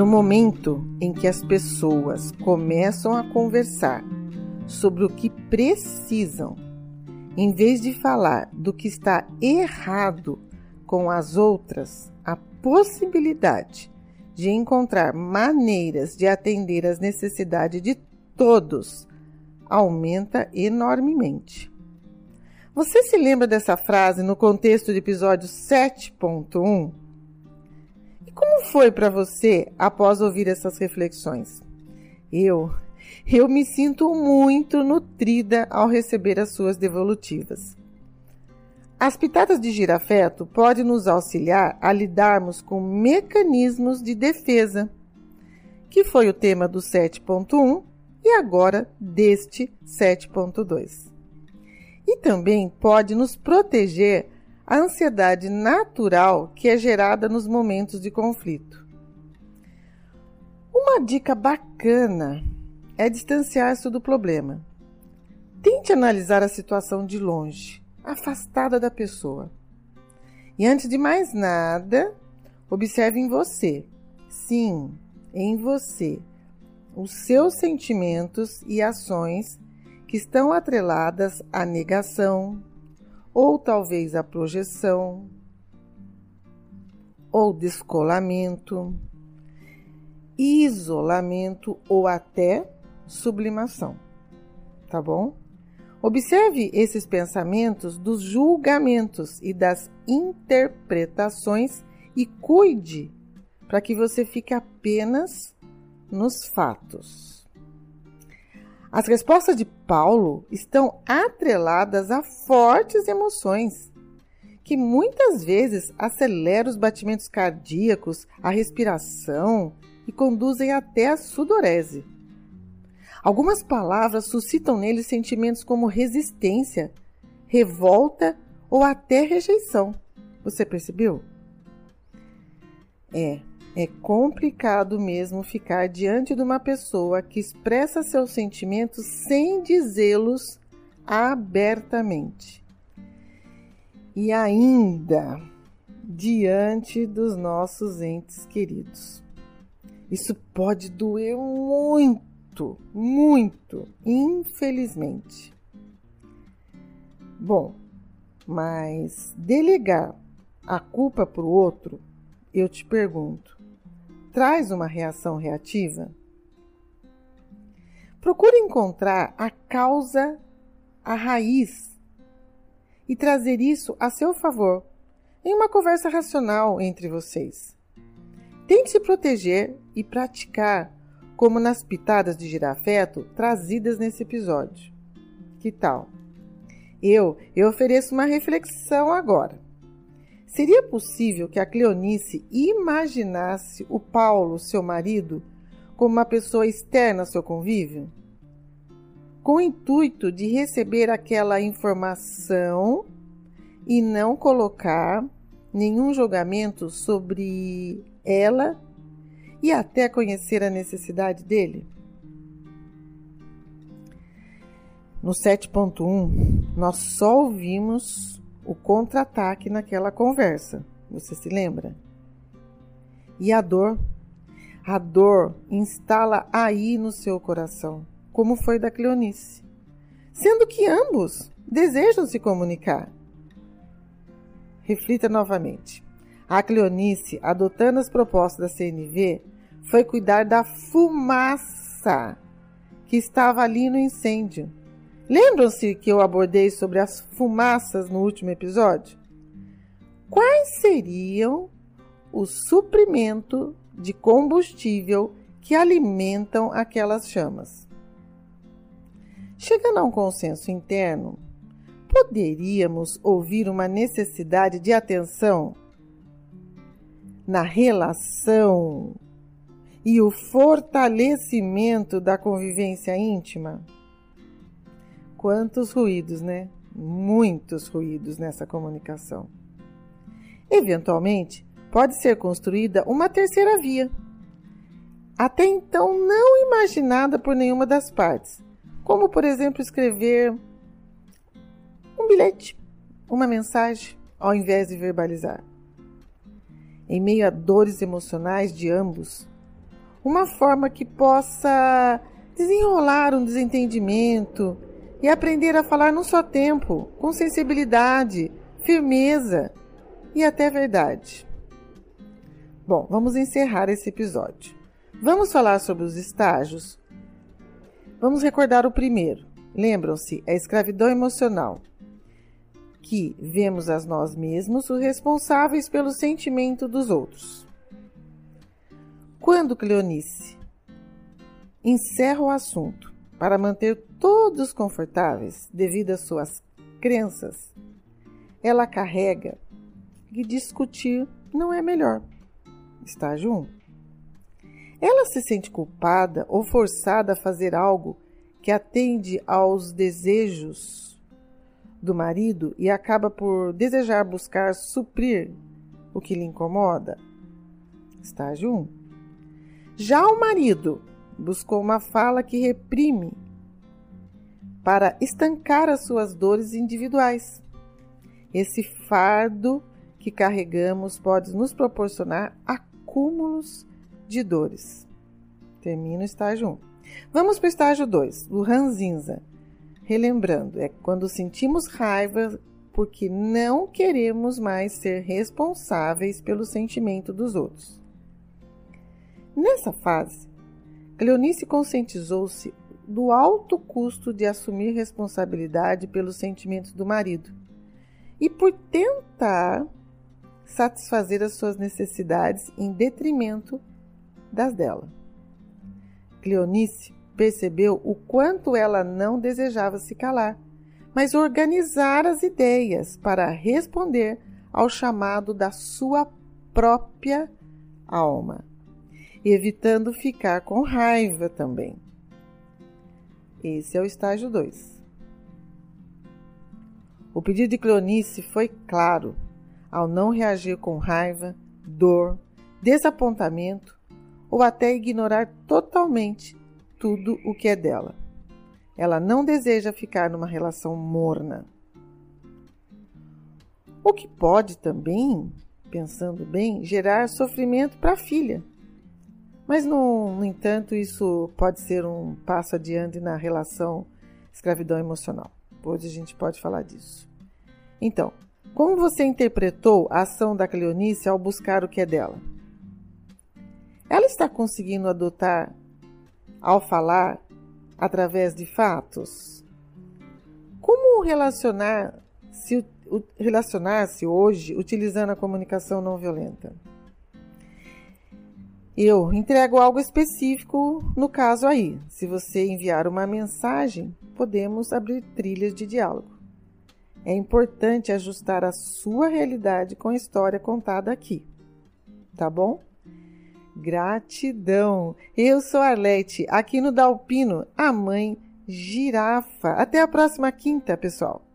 No momento em que as pessoas começam a conversar sobre o que precisam, em vez de falar do que está errado com as outras, a possibilidade de encontrar maneiras de atender às necessidades de todos aumenta enormemente. Você se lembra dessa frase no contexto do episódio 7.1? E como foi para você após ouvir essas reflexões? Eu, eu me sinto muito nutrida ao receber as suas devolutivas. As pitadas de girafeto podem nos auxiliar a lidarmos com mecanismos de defesa, que foi o tema do 7.1 e agora deste 7.2. E também pode nos proteger a ansiedade natural que é gerada nos momentos de conflito. Uma dica bacana é distanciar-se do problema. Tente analisar a situação de longe, afastada da pessoa. E antes de mais nada, observe em você, sim, em você, os seus sentimentos e ações que estão atreladas à negação, ou talvez a projeção, ou descolamento, isolamento ou até sublimação. Tá bom? Observe esses pensamentos dos julgamentos e das interpretações e cuide para que você fique apenas nos fatos. As respostas de Paulo estão atreladas a fortes emoções, que muitas vezes aceleram os batimentos cardíacos, a respiração e conduzem até a sudorese. Algumas palavras suscitam nele sentimentos como resistência, revolta ou até rejeição. Você percebeu? É, é complicado mesmo ficar diante de uma pessoa que expressa seus sentimentos sem dizê-los abertamente. E ainda diante dos nossos entes queridos. Isso pode doer muito, muito, infelizmente. Bom, mas delegar a culpa para o outro, eu te pergunto, traz uma reação reativa? Procure encontrar a causa, a raiz e trazer isso a seu favor em uma conversa racional entre vocês. Tente se proteger e praticar como nas pitadas de girafeto trazidas nesse episódio. Que tal? Eu, eu ofereço uma reflexão agora. Seria possível que a Cleonice imaginasse o Paulo, seu marido, como uma pessoa externa ao seu convívio? Com o intuito de receber aquela informação e não colocar nenhum julgamento sobre ela e até conhecer a necessidade dele? No 7.1, nós só ouvimos o contra-ataque naquela conversa. Você se lembra? E a dor? A dor instala aí no seu coração, como foi da Cleonice, sendo que ambos desejam se comunicar. Reflita novamente. A Cleonice, adotando as propostas da CNV, foi cuidar da fumaça que estava ali no incêndio Lembram-se que eu abordei sobre as fumaças no último episódio? Quais seriam o suprimento de combustível que alimentam aquelas chamas? Chegando a um consenso interno, poderíamos ouvir uma necessidade de atenção na relação e o fortalecimento da convivência íntima? Quantos ruídos, né? Muitos ruídos nessa comunicação. Eventualmente, pode ser construída uma terceira via, até então não imaginada por nenhuma das partes, como, por exemplo, escrever um bilhete, uma mensagem, ao invés de verbalizar. Em meio a dores emocionais de ambos, uma forma que possa desenrolar um desentendimento e aprender a falar num só tempo, com sensibilidade, firmeza e até verdade. Bom, vamos encerrar esse episódio. Vamos falar sobre os estágios? Vamos recordar o primeiro. Lembram-se, a escravidão emocional, que vemos a nós mesmos os responsáveis pelo sentimento dos outros. Quando Cleonice encerra o assunto para manter todos confortáveis devido às suas crenças, ela carrega que discutir não é melhor. Estágio 1. Ela se sente culpada ou forçada a fazer algo que atende aos desejos do marido e acaba por desejar buscar suprir o que lhe incomoda. Estágio 1. Já o marido buscou uma fala que reprime para estancar as suas dores individuais. Esse fardo que carregamos pode nos proporcionar acúmulos de dores. Termina o estágio 1. Vamos para o estágio 2, o ranzinza. Relembrando, é quando sentimos raiva porque não queremos mais ser responsáveis pelo sentimento dos outros. Nessa fase, Cleonice conscientizou-se do alto custo de assumir responsabilidade pelos sentimentos do marido e por tentar satisfazer as suas necessidades em detrimento das dela. Cleonice percebeu o quanto ela não desejava se calar, mas organizar as ideias para responder ao chamado da sua própria alma, evitando ficar com raiva também. Esse é o estágio 2. O pedido de Cleonice foi claro ao não reagir com raiva, dor, desapontamento ou até ignorar totalmente tudo o que é dela. Ela não deseja ficar numa relação morna. O que pode também, pensando bem, gerar sofrimento para a filha. Mas, no, no entanto, isso pode ser um passo adiante na relação escravidão emocional. Hoje a gente pode falar disso. Então, como você interpretou a ação da Cleonice ao buscar o que é dela? Ela está conseguindo adotar ao falar através de fatos? Como relacionar-se relacionar-se hoje utilizando a comunicação não violenta? Eu entrego algo específico no caso aí. Se você enviar uma mensagem, podemos abrir trilhas de diálogo. É importante ajustar a sua realidade com a história contada aqui. Tá bom? Gratidão! Eu sou Arlete, aqui no Dalpino, a mãe girafa. Até a próxima quinta, pessoal!